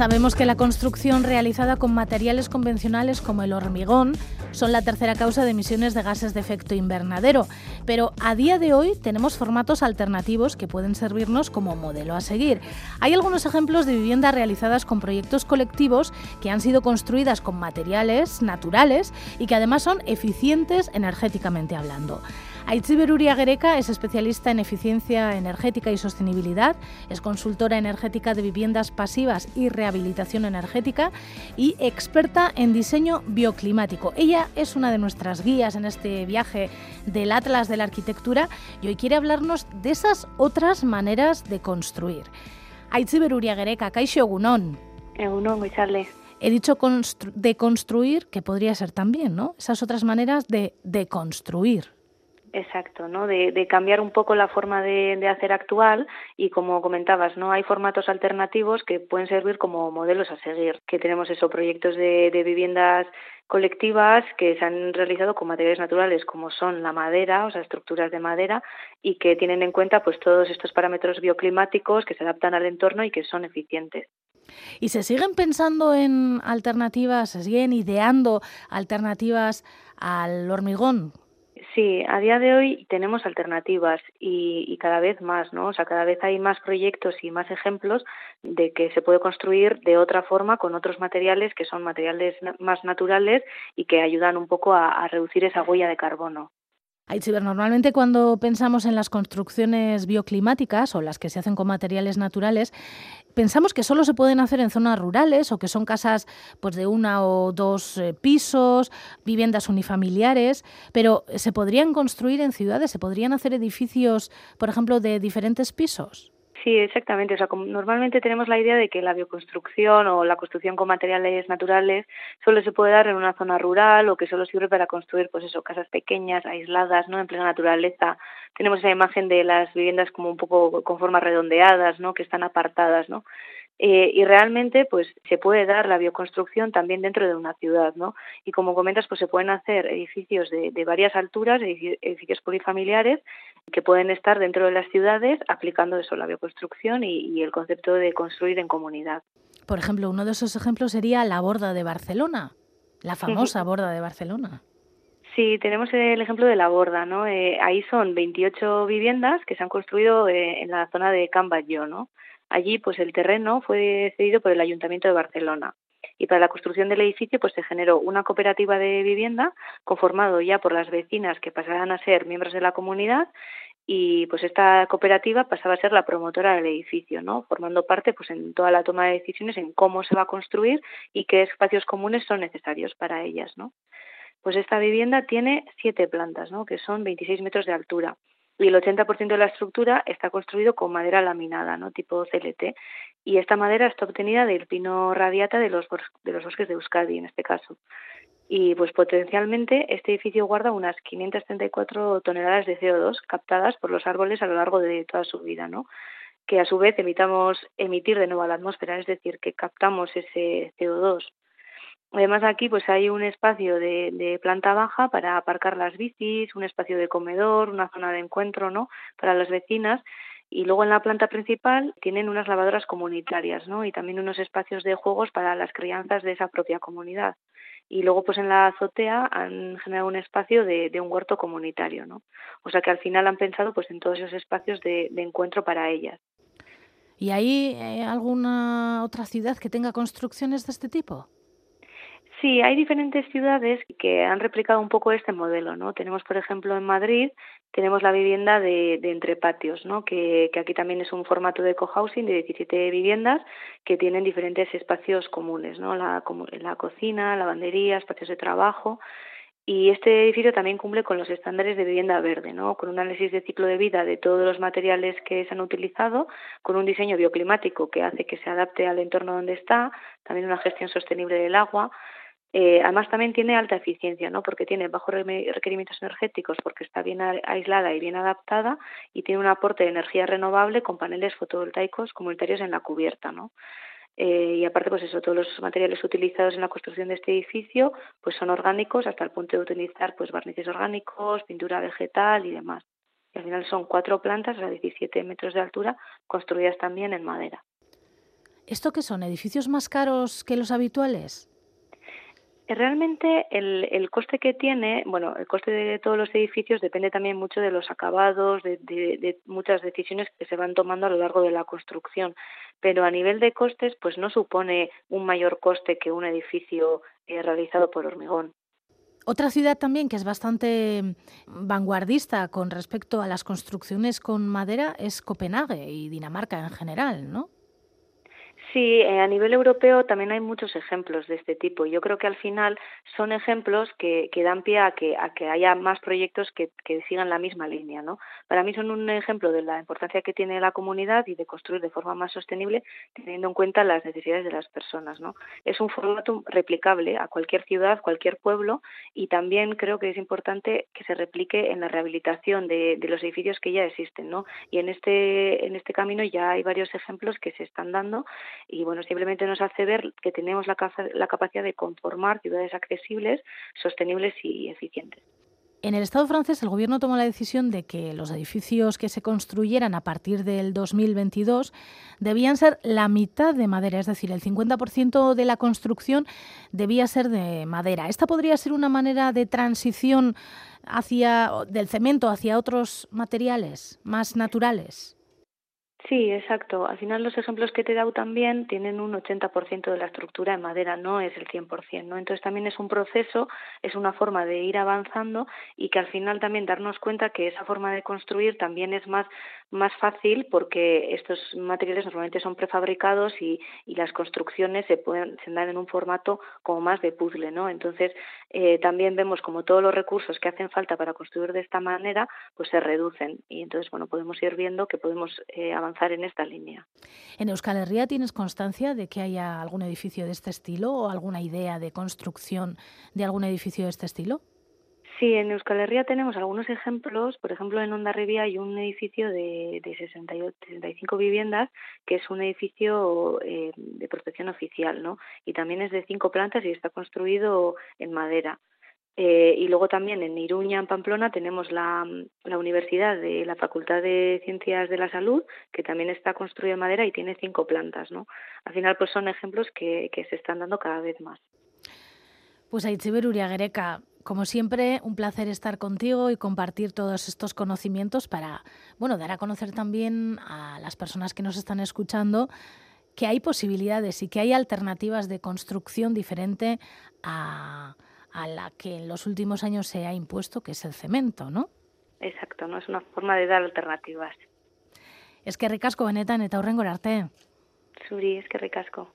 Sabemos que la construcción realizada con materiales convencionales como el hormigón son la tercera causa de emisiones de gases de efecto invernadero, pero a día de hoy tenemos formatos alternativos que pueden servirnos como modelo a seguir. Hay algunos ejemplos de viviendas realizadas con proyectos colectivos que han sido construidas con materiales naturales y que además son eficientes energéticamente hablando. Aitziber Uriagereka es especialista en eficiencia energética y sostenibilidad, es consultora energética de viviendas pasivas y rehabilitación energética y experta en diseño bioclimático. Ella es una de nuestras guías en este viaje del Atlas de la Arquitectura y hoy quiere hablarnos de esas otras maneras de construir. Aitziber Uriagereka, Kaixo Egunon. Egunon, He dicho de construir, que podría ser también, ¿no? Esas otras maneras de, de construir. Exacto, ¿no? De, de, cambiar un poco la forma de, hacer actual y como comentabas, ¿no? Hay formatos alternativos que pueden servir como modelos a seguir, que tenemos esos proyectos de, de viviendas colectivas que se han realizado con materiales naturales como son la madera, o sea, estructuras de madera y que tienen en cuenta pues todos estos parámetros bioclimáticos que se adaptan al entorno y que son eficientes. ¿Y se siguen pensando en alternativas, se siguen ideando alternativas al hormigón? Sí, a día de hoy tenemos alternativas y, cada vez más, ¿no? O sea, cada vez hay más proyectos y más ejemplos de que se puede construir de otra forma con otros materiales que son materiales más naturales y que ayudan un poco a reducir esa huella de carbono. Normalmente cuando pensamos en las construcciones bioclimáticas o las que se hacen con materiales naturales, pensamos que solo se pueden hacer en zonas rurales o que son casas pues, de una o dos eh, pisos, viviendas unifamiliares, pero ¿se podrían construir en ciudades? ¿Se podrían hacer edificios, por ejemplo, de diferentes pisos? Sí, exactamente. O sea, normalmente tenemos la idea de que la bioconstrucción o la construcción con materiales naturales solo se puede dar en una zona rural o que solo sirve para construir, pues eso, casas pequeñas, aisladas, ¿no? En plena naturaleza. Tenemos esa imagen de las viviendas como un poco con formas redondeadas, ¿no? Que están apartadas, ¿no? Eh, y realmente pues se puede dar la bioconstrucción también dentro de una ciudad, ¿no? Y como comentas, pues se pueden hacer edificios de, de varias alturas, edificios polifamiliares que pueden estar dentro de las ciudades aplicando eso, la bioconstrucción y, y el concepto de construir en comunidad. Por ejemplo, uno de esos ejemplos sería la borda de Barcelona, la famosa borda de Barcelona. Sí, tenemos el ejemplo de la borda, ¿no? Eh, ahí son 28 viviendas que se han construido eh, en la zona de Can Batlló, ¿no? Allí, pues el terreno fue cedido por el Ayuntamiento de Barcelona y para la construcción del edificio pues se generó una cooperativa de vivienda conformado ya por las vecinas que pasarán a ser miembros de la comunidad y pues esta cooperativa pasaba a ser la promotora del edificio, ¿no? Formando parte pues en toda la toma de decisiones en cómo se va a construir y qué espacios comunes son necesarios para ellas, ¿no? Pues esta vivienda tiene siete plantas, ¿no? Que son 26 metros de altura y el 80% de la estructura está construido con madera laminada, ¿no? tipo CLT, y esta madera está obtenida del pino radiata de los, de los bosques de Euskadi, en este caso. Y pues potencialmente este edificio guarda unas 534 toneladas de CO2 captadas por los árboles a lo largo de toda su vida, ¿no? que a su vez evitamos emitir de nuevo a la atmósfera, es decir, que captamos ese CO2 Además aquí pues hay un espacio de, de, planta baja para aparcar las bicis, un espacio de comedor, una zona de encuentro, ¿no? Para las vecinas y luego en la planta principal tienen unas lavadoras comunitarias, ¿no? Y también unos espacios de juegos para las crianzas de esa propia comunidad. Y luego pues en la azotea han generado un espacio de, un huerto comunitario, ¿no? O sea que al final han pensado pues en todos esos espacios de, de encuentro para ellas. ¿Y hay eh, alguna otra ciudad que tenga construcciones de este tipo? Sí, hay diferentes ciudades que han replicado un poco este modelo, ¿no? Tenemos, por ejemplo, en Madrid, tenemos la vivienda de, de entre ¿no? Que, aquí también es un formato de cohousing de 17 viviendas que tienen diferentes espacios comunes, ¿no? La, la cocina, lavandería, espacios de trabajo. Y este edificio también cumple con los estándares de vivienda verde, ¿no? con un análisis de ciclo de vida de todos los materiales que se han utilizado, con un diseño bioclimático que hace que se adapte al entorno donde está, también una gestión sostenible del agua, eh, además también tiene alta eficiencia, ¿no? Porque tiene bajos requerimientos energéticos, porque está bien aislada y bien adaptada y tiene un aporte de energía renovable con paneles fotovoltaicos comunitarios en la cubierta, ¿no? Eh, y aparte, pues eso, todos los materiales utilizados en la construcción de este edificio, pues son orgánicos hasta el punto de utilizar, pues barnices orgánicos, pintura vegetal y demás. Y al final son cuatro plantas a 17 metros de altura construidas también en madera. ¿Esto qué son? ¿Edificios más caros que los habituales? Realmente el, coste que tiene, bueno, el coste de todos los edificios depende también mucho de los acabados, de, muchas decisiones que se van tomando a lo largo de la construcción. Pero a nivel de costes, pues no supone un mayor coste que un edificio eh, realizado por hormigón. Otra ciudad también que es bastante vanguardista con respecto a las construcciones con madera es Copenhague y Dinamarca en general, ¿no? Sí, eh, a nivel europeo también hay muchos ejemplos de este tipo. Yo creo que al final son ejemplos que, dan pie a que, a que haya más proyectos que, que, sigan la misma línea. ¿no? Para mí son un ejemplo de la importancia que tiene la comunidad y de construir de forma más sostenible teniendo en cuenta las necesidades de las personas. ¿no? Es un formato replicable a cualquier ciudad, cualquier pueblo y también creo que es importante que se replique en la rehabilitación de, de los edificios que ya existen. ¿no? Y en este, en este camino ya hay varios ejemplos que se están dando y bueno, simplemente nos hace ver que tenemos la, la capacidad de conformar ciudades accesibles, sostenibles y eficientes. En el Estado francés, el Gobierno tomó la decisión de que los edificios que se construyeran a partir del 2022 debían ser la mitad de madera, es decir, el 50% de la construcción debía ser de madera. ¿Esta podría ser una manera de transición hacia del cemento hacia otros materiales más naturales? Sí, exacto. Al final los ejemplos que te he dado también tienen un 80% de la estructura en madera, no es el 100%, ¿no? Entonces también es un proceso, es una forma de ir avanzando y que al final también darnos cuenta que esa forma de construir también es más más fácil porque estos materiales normalmente son prefabricados y, y las construcciones se pueden se dan en un formato como más de puzzle, ¿no? Entonces eh, también vemos como todos los recursos que hacen falta para construir de esta manera pues se reducen y entonces bueno podemos ir viendo que podemos eh, avanzar en esta línea. ¿En Euskal Herria tienes constancia de que haya algún edificio de este estilo o alguna idea de construcción de algún edificio de este estilo? Sí, en Euskal Herria tenemos algunos ejemplos. Por ejemplo, en Ondarribia hay un edificio de, de 68, 65 viviendas que es un edificio eh, de protección oficial, ¿no? Y también es de cinco plantas y está construido en madera. Eh, y luego también en Iruña, en Pamplona, tenemos la, Universidad de la Facultad de Ciencias de la Salud, que también está construida en madera y tiene cinco plantas. ¿no? Al final, pues son ejemplos que, se están dando cada vez más. Pues Aitziber Uriaguereca, como siempre, un placer estar contigo y compartir todos estos conocimientos para, bueno, dar a conocer también a las personas que nos están escuchando que hay posibilidades y que hay alternativas de construcción diferente a a la que en los últimos años se ha impuesto, que es el cemento, ¿no? Exacto, no es una forma de dar alternativas. Es que ricasco benetan eta horrengor arte. Zuri, es que ricasco.